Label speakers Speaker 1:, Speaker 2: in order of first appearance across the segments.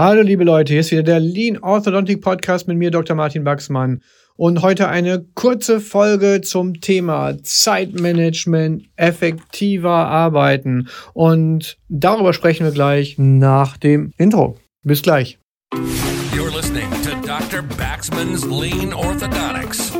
Speaker 1: Hallo liebe Leute, hier ist wieder der Lean Orthodontic Podcast mit mir, Dr. Martin Wachsmann. Und heute eine kurze Folge zum Thema Zeitmanagement, effektiver arbeiten. Und darüber sprechen wir gleich nach dem Intro. Bis gleich.
Speaker 2: You're listening to Dr. Baxman's Lean Orthodontics.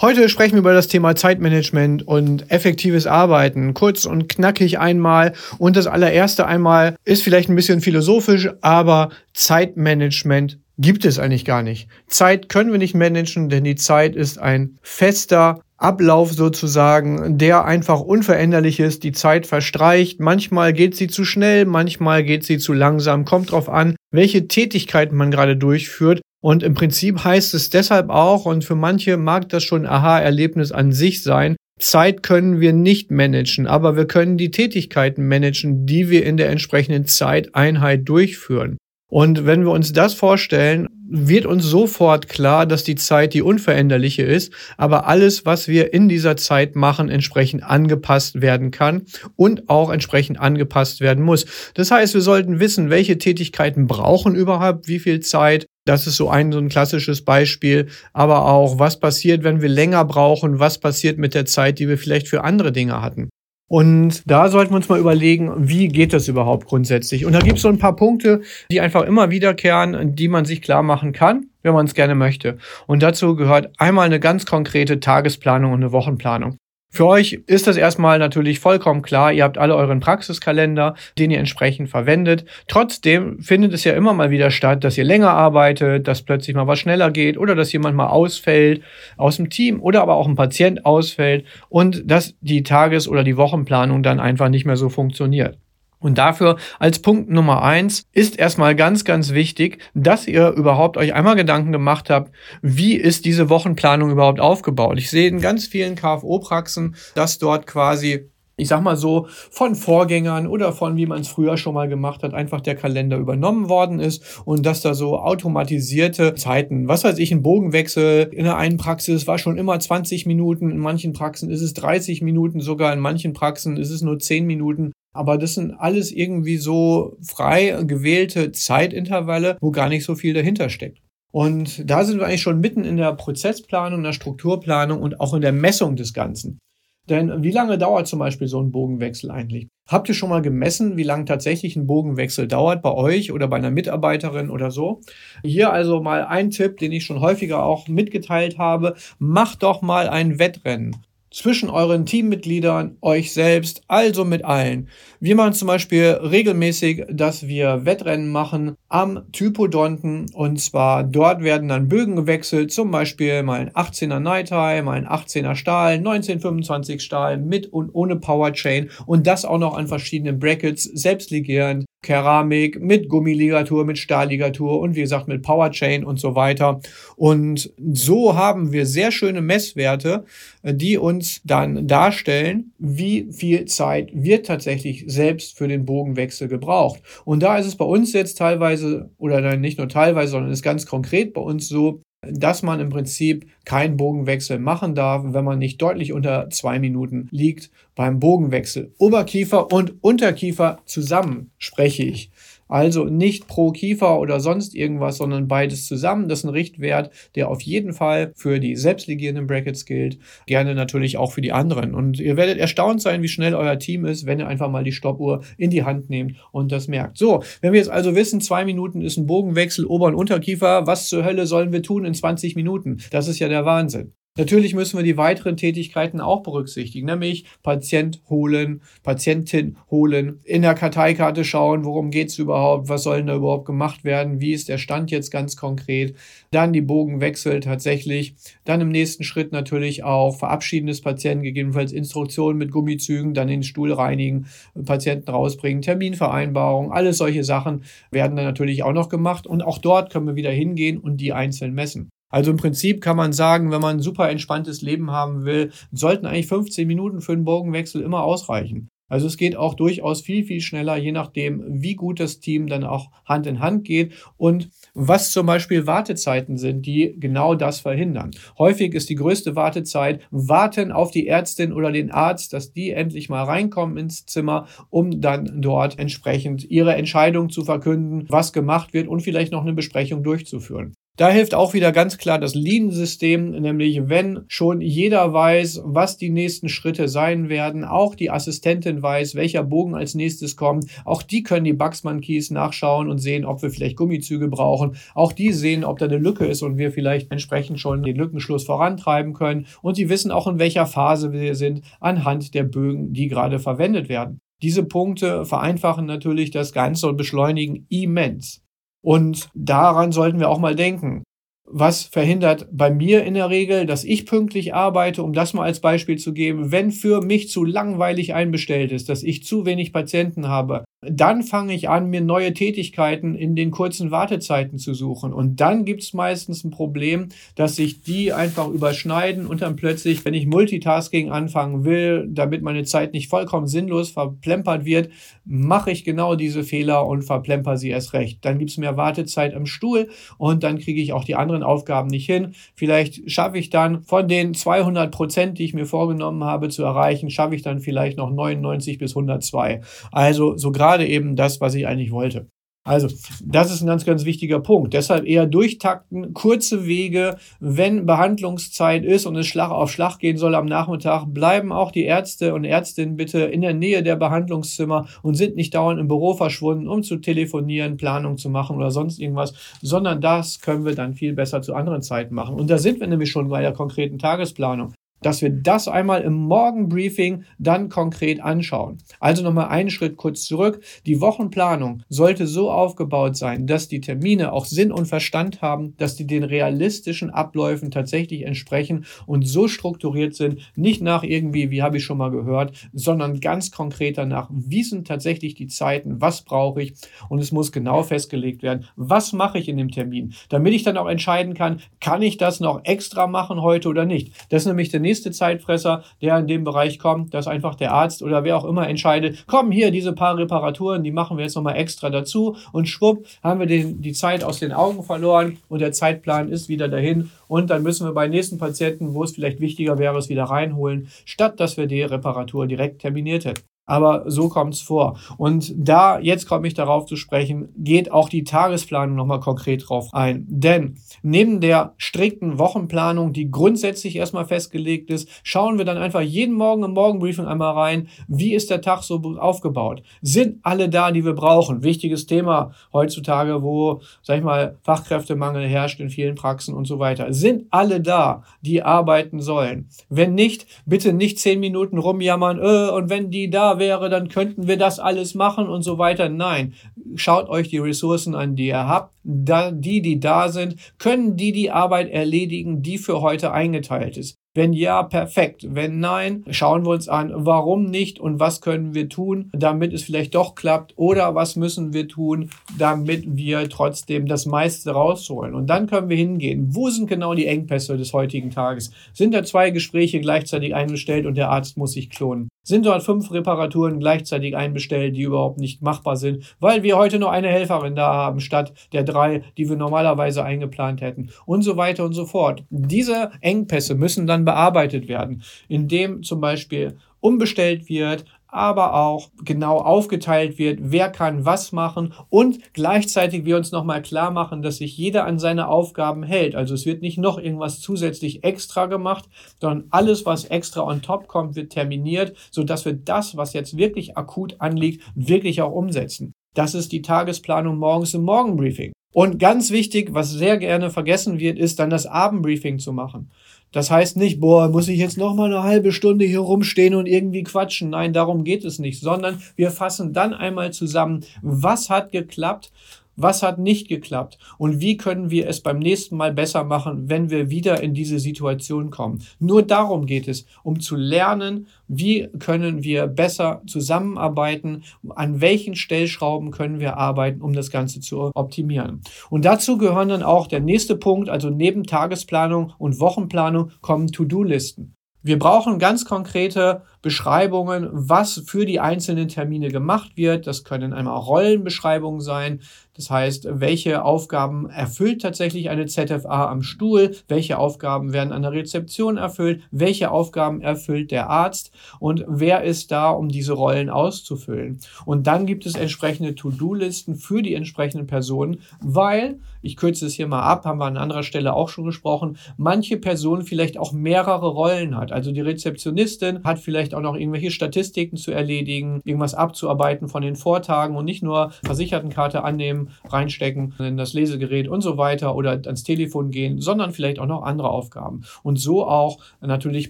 Speaker 1: Heute sprechen wir über das Thema Zeitmanagement und effektives Arbeiten. Kurz und knackig einmal. Und das allererste einmal ist vielleicht ein bisschen philosophisch, aber Zeitmanagement gibt es eigentlich gar nicht. Zeit können wir nicht managen, denn die Zeit ist ein fester Ablauf sozusagen, der einfach unveränderlich ist. Die Zeit verstreicht. Manchmal geht sie zu schnell, manchmal geht sie zu langsam. Kommt drauf an, welche Tätigkeiten man gerade durchführt. Und im Prinzip heißt es deshalb auch, und für manche mag das schon Aha-Erlebnis an sich sein, Zeit können wir nicht managen, aber wir können die Tätigkeiten managen, die wir in der entsprechenden Zeiteinheit durchführen. Und wenn wir uns das vorstellen, wird uns sofort klar, dass die Zeit die unveränderliche ist, aber alles, was wir in dieser Zeit machen, entsprechend angepasst werden kann und auch entsprechend angepasst werden muss. Das heißt, wir sollten wissen, welche Tätigkeiten brauchen überhaupt wie viel Zeit. Das ist so ein, so ein klassisches Beispiel. Aber auch, was passiert, wenn wir länger brauchen? Was passiert mit der Zeit, die wir vielleicht für andere Dinge hatten? Und da sollten wir uns mal überlegen, wie geht das überhaupt grundsätzlich? Und da gibt es so ein paar Punkte, die einfach immer wiederkehren, die man sich klar machen kann, wenn man es gerne möchte. Und dazu gehört einmal eine ganz konkrete Tagesplanung und eine Wochenplanung. Für euch ist das erstmal natürlich vollkommen klar. Ihr habt alle euren Praxiskalender, den ihr entsprechend verwendet. Trotzdem findet es ja immer mal wieder statt, dass ihr länger arbeitet, dass plötzlich mal was schneller geht oder dass jemand mal ausfällt aus dem Team oder aber auch ein Patient ausfällt und dass die Tages- oder die Wochenplanung dann einfach nicht mehr so funktioniert. Und dafür als Punkt Nummer eins ist erstmal ganz, ganz wichtig, dass ihr überhaupt euch einmal Gedanken gemacht habt, wie ist diese Wochenplanung überhaupt aufgebaut. Ich sehe in ganz vielen KFO-Praxen, dass dort quasi ich sag mal so, von Vorgängern oder von, wie man es früher schon mal gemacht hat, einfach der Kalender übernommen worden ist und dass da so automatisierte Zeiten, was weiß ich, ein Bogenwechsel in der einen Praxis war schon immer 20 Minuten, in manchen Praxen ist es 30 Minuten, sogar in manchen Praxen ist es nur 10 Minuten. Aber das sind alles irgendwie so frei gewählte Zeitintervalle, wo gar nicht so viel dahinter steckt. Und da sind wir eigentlich schon mitten in der Prozessplanung, der Strukturplanung und auch in der Messung des Ganzen. Denn wie lange dauert zum Beispiel so ein Bogenwechsel eigentlich? Habt ihr schon mal gemessen, wie lange tatsächlich ein Bogenwechsel dauert bei euch oder bei einer Mitarbeiterin oder so? Hier also mal ein Tipp, den ich schon häufiger auch mitgeteilt habe. Macht doch mal ein Wettrennen zwischen euren Teammitgliedern, euch selbst, also mit allen. Wir machen zum Beispiel regelmäßig, dass wir Wettrennen machen am Typodonten. Und zwar dort werden dann Bögen gewechselt, zum Beispiel mal ein 18er Night High, mal ein 18er Stahl, 1925 Stahl mit und ohne Powerchain und das auch noch an verschiedenen Brackets, selbstligierend, Keramik, mit Gummiligatur, mit Stahlligatur und wie gesagt mit Powerchain und so weiter. Und so haben wir sehr schöne Messwerte, die uns dann darstellen, wie viel Zeit wird tatsächlich selbst für den Bogenwechsel gebraucht. Und da ist es bei uns jetzt teilweise, oder nicht nur teilweise, sondern ist ganz konkret bei uns so, dass man im Prinzip keinen Bogenwechsel machen darf, wenn man nicht deutlich unter zwei Minuten liegt beim Bogenwechsel. Oberkiefer und Unterkiefer zusammen spreche ich. Also nicht pro Kiefer oder sonst irgendwas, sondern beides zusammen. Das ist ein Richtwert, der auf jeden Fall für die selbstligierenden Brackets gilt. Gerne natürlich auch für die anderen. Und ihr werdet erstaunt sein, wie schnell euer Team ist, wenn ihr einfach mal die Stoppuhr in die Hand nehmt und das merkt. So, wenn wir jetzt also wissen, zwei Minuten ist ein Bogenwechsel Ober- und Unterkiefer, was zur Hölle sollen wir tun in 20 Minuten? Das ist ja der Wahnsinn. Natürlich müssen wir die weiteren Tätigkeiten auch berücksichtigen, nämlich Patient holen, Patientin holen, in der Karteikarte schauen, worum geht es überhaupt, was soll denn da überhaupt gemacht werden, wie ist der Stand jetzt ganz konkret, dann die Bogenwechsel tatsächlich, dann im nächsten Schritt natürlich auch Verabschieden des Patienten, gegebenenfalls Instruktionen mit Gummizügen, dann den Stuhl reinigen, Patienten rausbringen, Terminvereinbarung, alles solche Sachen werden dann natürlich auch noch gemacht. Und auch dort können wir wieder hingehen und die einzeln messen. Also im Prinzip kann man sagen, wenn man ein super entspanntes Leben haben will, sollten eigentlich 15 Minuten für einen Bogenwechsel immer ausreichen. Also es geht auch durchaus viel, viel schneller, je nachdem, wie gut das Team dann auch Hand in Hand geht und was zum Beispiel Wartezeiten sind, die genau das verhindern. Häufig ist die größte Wartezeit warten auf die Ärztin oder den Arzt, dass die endlich mal reinkommen ins Zimmer, um dann dort entsprechend ihre Entscheidung zu verkünden, was gemacht wird und vielleicht noch eine Besprechung durchzuführen. Da hilft auch wieder ganz klar das Lean-System, nämlich wenn schon jeder weiß, was die nächsten Schritte sein werden, auch die Assistentin weiß, welcher Bogen als nächstes kommt, auch die können die Bugsman-Keys nachschauen und sehen, ob wir vielleicht Gummizüge brauchen, auch die sehen, ob da eine Lücke ist und wir vielleicht entsprechend schon den Lückenschluss vorantreiben können und sie wissen auch, in welcher Phase wir sind anhand der Bögen, die gerade verwendet werden. Diese Punkte vereinfachen natürlich das Ganze und beschleunigen immens. Und daran sollten wir auch mal denken. Was verhindert bei mir in der Regel, dass ich pünktlich arbeite, um das mal als Beispiel zu geben, wenn für mich zu langweilig einbestellt ist, dass ich zu wenig Patienten habe, dann fange ich an, mir neue Tätigkeiten in den kurzen Wartezeiten zu suchen. Und dann gibt es meistens ein Problem, dass sich die einfach überschneiden und dann plötzlich, wenn ich Multitasking anfangen will, damit meine Zeit nicht vollkommen sinnlos verplempert wird, mache ich genau diese Fehler und verplemper sie erst recht. Dann gibt es mehr Wartezeit am Stuhl und dann kriege ich auch die anderen Aufgaben nicht hin. Vielleicht schaffe ich dann von den 200 Prozent, die ich mir vorgenommen habe zu erreichen, schaffe ich dann vielleicht noch 99 bis 102. Also so gerade eben das, was ich eigentlich wollte. Also, das ist ein ganz, ganz wichtiger Punkt. Deshalb eher durchtakten, kurze Wege. Wenn Behandlungszeit ist und es Schlag auf Schlag gehen soll am Nachmittag, bleiben auch die Ärzte und Ärztinnen bitte in der Nähe der Behandlungszimmer und sind nicht dauernd im Büro verschwunden, um zu telefonieren, Planung zu machen oder sonst irgendwas, sondern das können wir dann viel besser zu anderen Zeiten machen. Und da sind wir nämlich schon bei der konkreten Tagesplanung dass wir das einmal im Morgenbriefing dann konkret anschauen. Also nochmal einen Schritt kurz zurück. Die Wochenplanung sollte so aufgebaut sein, dass die Termine auch Sinn und Verstand haben, dass die den realistischen Abläufen tatsächlich entsprechen und so strukturiert sind, nicht nach irgendwie, wie habe ich schon mal gehört, sondern ganz konkret danach, wie sind tatsächlich die Zeiten, was brauche ich und es muss genau festgelegt werden, was mache ich in dem Termin, damit ich dann auch entscheiden kann, kann ich das noch extra machen heute oder nicht. Das ist nämlich der nächste Zeitfresser, der in dem Bereich kommt, dass einfach der Arzt oder wer auch immer entscheidet, komm hier, diese paar Reparaturen, die machen wir jetzt nochmal extra dazu. Und schwupp, haben wir den, die Zeit aus den Augen verloren und der Zeitplan ist wieder dahin. Und dann müssen wir bei nächsten Patienten, wo es vielleicht wichtiger wäre, es wieder reinholen, statt dass wir die Reparatur direkt terminiert hätten aber so kommt es vor. Und da, jetzt komme ich darauf zu sprechen, geht auch die Tagesplanung nochmal konkret drauf ein. Denn neben der strikten Wochenplanung, die grundsätzlich erstmal festgelegt ist, schauen wir dann einfach jeden Morgen im Morgenbriefing einmal rein, wie ist der Tag so aufgebaut? Sind alle da, die wir brauchen? Wichtiges Thema heutzutage, wo, sag ich mal, Fachkräftemangel herrscht in vielen Praxen und so weiter. Sind alle da, die arbeiten sollen? Wenn nicht, bitte nicht zehn Minuten rumjammern, äh, und wenn die da wäre, dann könnten wir das alles machen und so weiter. Nein, schaut euch die Ressourcen an, die ihr habt. Da, die, die da sind, können die die Arbeit erledigen, die für heute eingeteilt ist. Wenn ja, perfekt. Wenn nein, schauen wir uns an, warum nicht und was können wir tun, damit es vielleicht doch klappt oder was müssen wir tun, damit wir trotzdem das meiste rausholen. Und dann können wir hingehen. Wo sind genau die Engpässe des heutigen Tages? Sind da zwei Gespräche gleichzeitig eingestellt und der Arzt muss sich klonen? Sind dort fünf Reparaturen gleichzeitig einbestellt, die überhaupt nicht machbar sind, weil wir heute nur eine Helferin da haben, statt der drei, die wir normalerweise eingeplant hätten und so weiter und so fort. Diese Engpässe müssen dann bearbeitet werden, indem zum Beispiel umbestellt wird, aber auch genau aufgeteilt wird, wer kann was machen und gleichzeitig wir uns nochmal klar machen, dass sich jeder an seine Aufgaben hält. Also es wird nicht noch irgendwas zusätzlich extra gemacht, sondern alles, was extra on top kommt, wird terminiert, sodass wir das, was jetzt wirklich akut anliegt, wirklich auch umsetzen. Das ist die Tagesplanung morgens im Morgenbriefing. Und ganz wichtig, was sehr gerne vergessen wird, ist dann das Abendbriefing zu machen. Das heißt nicht, boah, muss ich jetzt noch mal eine halbe Stunde hier rumstehen und irgendwie quatschen. Nein, darum geht es nicht, sondern wir fassen dann einmal zusammen, was hat geklappt was hat nicht geklappt? Und wie können wir es beim nächsten Mal besser machen, wenn wir wieder in diese Situation kommen? Nur darum geht es, um zu lernen, wie können wir besser zusammenarbeiten, an welchen Stellschrauben können wir arbeiten, um das Ganze zu optimieren. Und dazu gehören dann auch der nächste Punkt, also neben Tagesplanung und Wochenplanung kommen To-Do-Listen. Wir brauchen ganz konkrete Beschreibungen, was für die einzelnen Termine gemacht wird. Das können einmal Rollenbeschreibungen sein. Das heißt, welche Aufgaben erfüllt tatsächlich eine ZFA am Stuhl? Welche Aufgaben werden an der Rezeption erfüllt? Welche Aufgaben erfüllt der Arzt? Und wer ist da, um diese Rollen auszufüllen? Und dann gibt es entsprechende To-Do-Listen für die entsprechenden Personen, weil, ich kürze es hier mal ab, haben wir an anderer Stelle auch schon gesprochen, manche Person vielleicht auch mehrere Rollen hat. Also die Rezeptionistin hat vielleicht auch noch irgendwelche Statistiken zu erledigen, irgendwas abzuarbeiten von den Vortagen und nicht nur Versichertenkarte annehmen, reinstecken in das Lesegerät und so weiter oder ans Telefon gehen, sondern vielleicht auch noch andere Aufgaben. Und so auch natürlich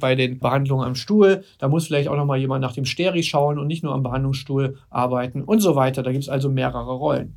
Speaker 1: bei den Behandlungen am Stuhl. Da muss vielleicht auch noch mal jemand nach dem Steri schauen und nicht nur am Behandlungsstuhl arbeiten und so weiter. Da gibt es also mehrere Rollen.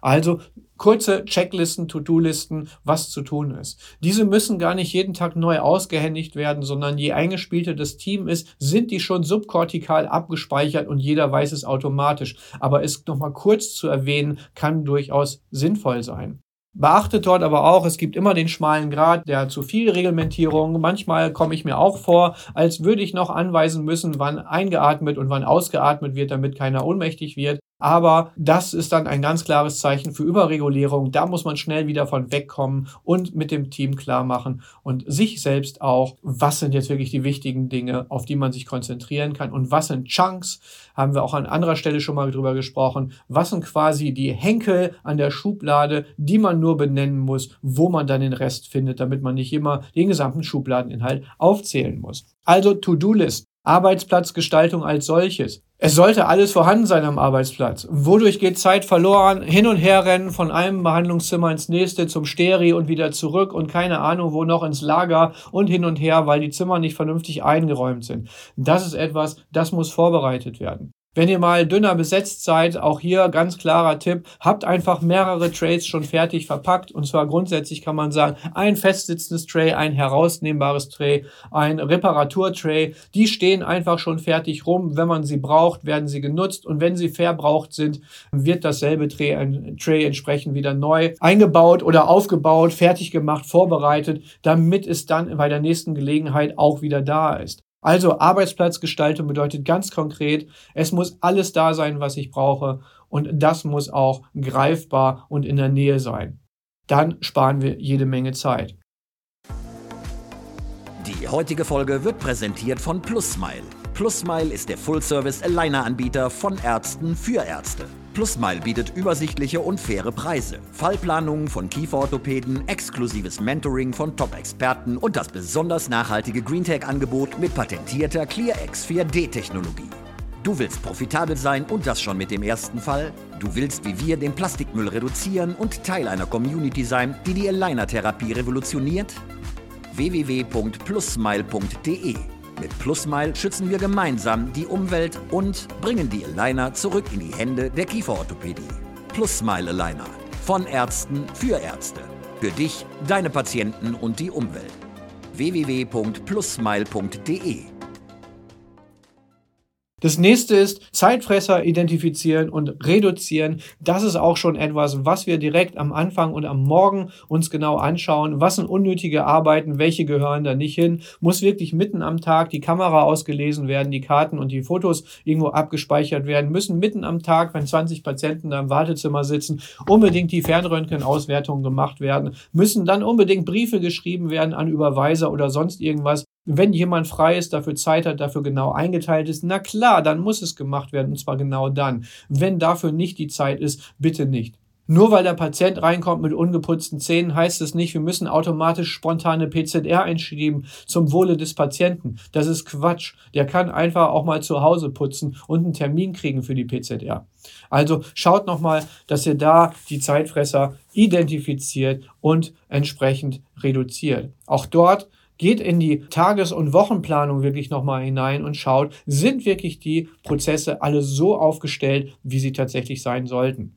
Speaker 1: Also kurze Checklisten, To-Do-Listen, was zu tun ist. Diese müssen gar nicht jeden Tag neu ausgehändigt werden, sondern je eingespielter das Team ist, sind die schon subkortikal abgespeichert und jeder weiß es automatisch. Aber es nochmal kurz zu erwähnen, kann durchaus sinnvoll sein. Beachtet dort aber auch, es gibt immer den schmalen Grad der zu viel Reglementierung. Manchmal komme ich mir auch vor, als würde ich noch anweisen müssen, wann eingeatmet und wann ausgeatmet wird, damit keiner ohnmächtig wird. Aber das ist dann ein ganz klares Zeichen für Überregulierung. Da muss man schnell wieder von wegkommen und mit dem Team klar machen und sich selbst auch, was sind jetzt wirklich die wichtigen Dinge, auf die man sich konzentrieren kann und was sind Chunks, haben wir auch an anderer Stelle schon mal drüber gesprochen, was sind quasi die Henkel an der Schublade, die man nur benennen muss, wo man dann den Rest findet, damit man nicht immer den gesamten Schubladeninhalt aufzählen muss. Also To-Do-List. Arbeitsplatzgestaltung als solches. Es sollte alles vorhanden sein am Arbeitsplatz. Wodurch geht Zeit verloren? Hin und her rennen von einem Behandlungszimmer ins nächste zum Steri und wieder zurück und keine Ahnung wo noch ins Lager und hin und her, weil die Zimmer nicht vernünftig eingeräumt sind. Das ist etwas, das muss vorbereitet werden. Wenn ihr mal dünner besetzt seid, auch hier ganz klarer Tipp, habt einfach mehrere Trays schon fertig verpackt. Und zwar grundsätzlich kann man sagen, ein festsitzendes Tray, ein herausnehmbares Tray, ein Reparaturtray. Die stehen einfach schon fertig rum. Wenn man sie braucht, werden sie genutzt. Und wenn sie verbraucht sind, wird dasselbe Tray, Tray entsprechend wieder neu eingebaut oder aufgebaut, fertig gemacht, vorbereitet, damit es dann bei der nächsten Gelegenheit auch wieder da ist. Also Arbeitsplatzgestaltung bedeutet ganz konkret, es muss alles da sein, was ich brauche und das muss auch greifbar und in der Nähe sein. Dann sparen wir jede Menge Zeit.
Speaker 3: Die heutige Folge wird präsentiert von PlusSmile. PlusSmile ist der Full-Service-Aligner-Anbieter von Ärzten für Ärzte. PlusSmile bietet übersichtliche und faire Preise, Fallplanungen von Kieferorthopäden, exklusives Mentoring von Top-Experten und das besonders nachhaltige GreenTech-Angebot mit patentierter ClearX 4D-Technologie. Du willst profitabel sein und das schon mit dem ersten Fall? Du willst wie wir den Plastikmüll reduzieren und Teil einer Community sein, die die Aligner-Therapie revolutioniert? www.plussmile.de mit Plusmile schützen wir gemeinsam die Umwelt und bringen die Aligner zurück in die Hände der Kieferorthopädie. Plusmile Aligner. Von Ärzten für Ärzte. Für dich, deine Patienten und die Umwelt. www.plusmile.de
Speaker 1: das nächste ist Zeitfresser identifizieren und reduzieren. Das ist auch schon etwas, was wir direkt am Anfang und am Morgen uns genau anschauen. Was sind unnötige Arbeiten? Welche gehören da nicht hin? Muss wirklich mitten am Tag die Kamera ausgelesen werden, die Karten und die Fotos irgendwo abgespeichert werden? Müssen mitten am Tag, wenn 20 Patienten da im Wartezimmer sitzen, unbedingt die Fernröntgenauswertungen gemacht werden? Müssen dann unbedingt Briefe geschrieben werden an Überweiser oder sonst irgendwas? Wenn jemand frei ist, dafür Zeit hat, dafür genau eingeteilt ist, na klar, dann muss es gemacht werden und zwar genau dann. Wenn dafür nicht die Zeit ist, bitte nicht. Nur weil der Patient reinkommt mit ungeputzten Zähnen, heißt es nicht, wir müssen automatisch spontane PZR einschieben zum Wohle des Patienten. Das ist Quatsch. Der kann einfach auch mal zu Hause putzen und einen Termin kriegen für die PZR. Also schaut nochmal, dass ihr da die Zeitfresser identifiziert und entsprechend reduziert. Auch dort geht in die Tages- und Wochenplanung wirklich nochmal hinein und schaut, sind wirklich die Prozesse alle so aufgestellt, wie sie tatsächlich sein sollten.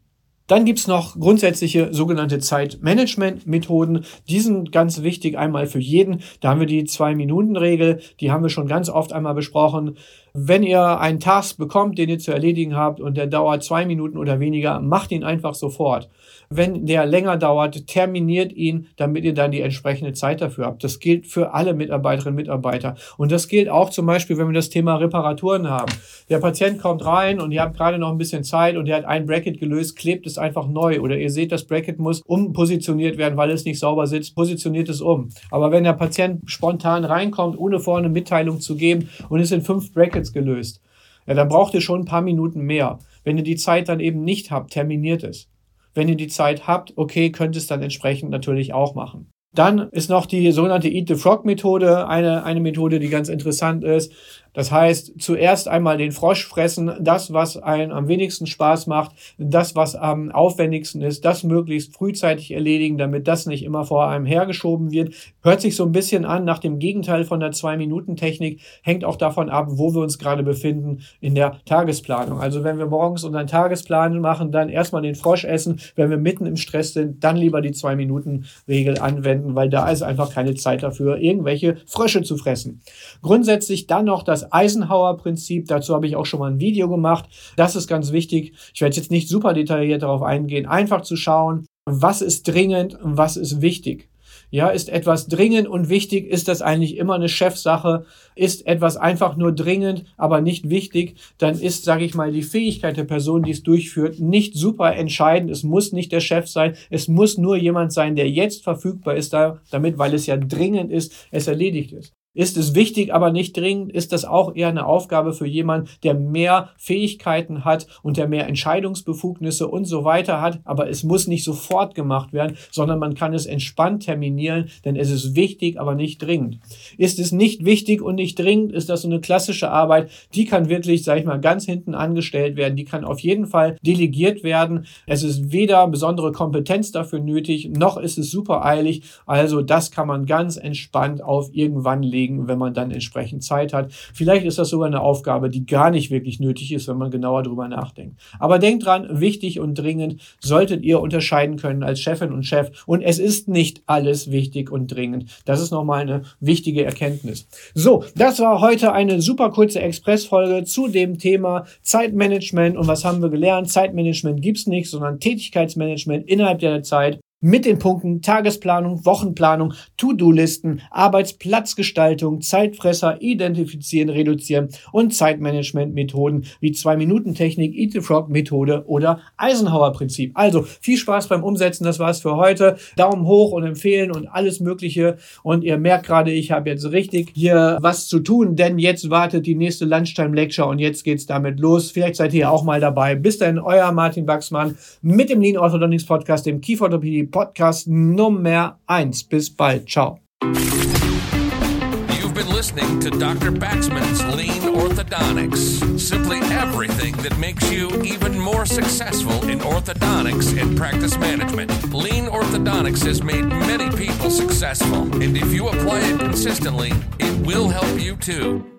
Speaker 1: Dann gibt's noch grundsätzliche sogenannte Zeitmanagement-Methoden. Die sind ganz wichtig einmal für jeden. Da haben wir die Zwei-Minuten-Regel, die haben wir schon ganz oft einmal besprochen. Wenn ihr einen Task bekommt, den ihr zu erledigen habt und der dauert zwei Minuten oder weniger, macht ihn einfach sofort. Wenn der länger dauert, terminiert ihn, damit ihr dann die entsprechende Zeit dafür habt. Das gilt für alle Mitarbeiterinnen und Mitarbeiter. Und das gilt auch zum Beispiel, wenn wir das Thema Reparaturen haben. Der Patient kommt rein und ihr habt gerade noch ein bisschen Zeit und er hat ein Bracket gelöst, klebt es einfach neu. Oder ihr seht, das Bracket muss umpositioniert werden, weil es nicht sauber sitzt, positioniert es um. Aber wenn der Patient spontan reinkommt, ohne vorne Mitteilung zu geben und es sind fünf Brackets gelöst, ja, dann braucht ihr schon ein paar Minuten mehr. Wenn ihr die Zeit dann eben nicht habt, terminiert es. Wenn ihr die Zeit habt, okay, könnt es dann entsprechend natürlich auch machen. Dann ist noch die sogenannte Eat the Frog Methode, eine, eine Methode, die ganz interessant ist. Das heißt, zuerst einmal den Frosch fressen, das, was einen am wenigsten Spaß macht, das, was am aufwendigsten ist, das möglichst frühzeitig erledigen, damit das nicht immer vor einem hergeschoben wird. Hört sich so ein bisschen an nach dem Gegenteil von der Zwei-Minuten-Technik, hängt auch davon ab, wo wir uns gerade befinden in der Tagesplanung. Also wenn wir morgens unseren Tagesplan machen, dann erstmal den Frosch essen. Wenn wir mitten im Stress sind, dann lieber die Zwei-Minuten-Regel anwenden, weil da ist einfach keine Zeit dafür, irgendwelche Frösche zu fressen. Grundsätzlich dann noch das Eisenhower-Prinzip. Dazu habe ich auch schon mal ein Video gemacht. Das ist ganz wichtig. Ich werde jetzt nicht super detailliert darauf eingehen. Einfach zu schauen, was ist dringend und was ist wichtig. Ja, ist etwas dringend und wichtig, ist das eigentlich immer eine Chefsache? Ist etwas einfach nur dringend, aber nicht wichtig, dann ist, sage ich mal, die Fähigkeit der Person, die es durchführt, nicht super entscheidend. Es muss nicht der Chef sein, es muss nur jemand sein, der jetzt verfügbar ist, damit, weil es ja dringend ist, es erledigt ist. Ist es wichtig, aber nicht dringend? Ist das auch eher eine Aufgabe für jemanden, der mehr Fähigkeiten hat und der mehr Entscheidungsbefugnisse und so weiter hat? Aber es muss nicht sofort gemacht werden, sondern man kann es entspannt terminieren, denn es ist wichtig, aber nicht dringend. Ist es nicht wichtig und nicht dringend, ist das so eine klassische Arbeit, die kann wirklich, sag ich mal, ganz hinten angestellt werden. Die kann auf jeden Fall delegiert werden. Es ist weder besondere Kompetenz dafür nötig, noch ist es super eilig. Also das kann man ganz entspannt auf irgendwann legen legen, wenn man dann entsprechend Zeit hat. Vielleicht ist das sogar eine Aufgabe, die gar nicht wirklich nötig ist, wenn man genauer drüber nachdenkt. Aber denkt dran, wichtig und dringend solltet ihr unterscheiden können als Chefin und Chef. Und es ist nicht alles wichtig und dringend. Das ist nochmal eine wichtige Erkenntnis. So, das war heute eine super kurze Expressfolge zu dem Thema Zeitmanagement. Und was haben wir gelernt? Zeitmanagement gibt's nicht, sondern Tätigkeitsmanagement innerhalb der Zeit mit den Punkten Tagesplanung, Wochenplanung, To-Do-Listen, Arbeitsplatzgestaltung, Zeitfresser identifizieren, reduzieren und Zeitmanagement-Methoden wie Zwei-Minuten-Technik, Eat the Frog-Methode oder Eisenhower-Prinzip. Also viel Spaß beim Umsetzen, das war's für heute. Daumen hoch und empfehlen und alles Mögliche. Und ihr merkt gerade, ich habe jetzt richtig hier was zu tun, denn jetzt wartet die nächste Lunchtime-Lecture und jetzt geht's damit los. Vielleicht seid ihr auch mal dabei. Bis dahin, euer Martin Wachsmann mit dem Lean Orthodontics Podcast, dem Kieferorthopädie Podcast Nummer 1. Bis bald. Ciao.
Speaker 2: You've been listening to Dr. Baxman's Lean Orthodontics. Simply everything that makes you even more successful in orthodontics and practice management. Lean Orthodontics has made many people successful, and if you apply it consistently, it will help you too.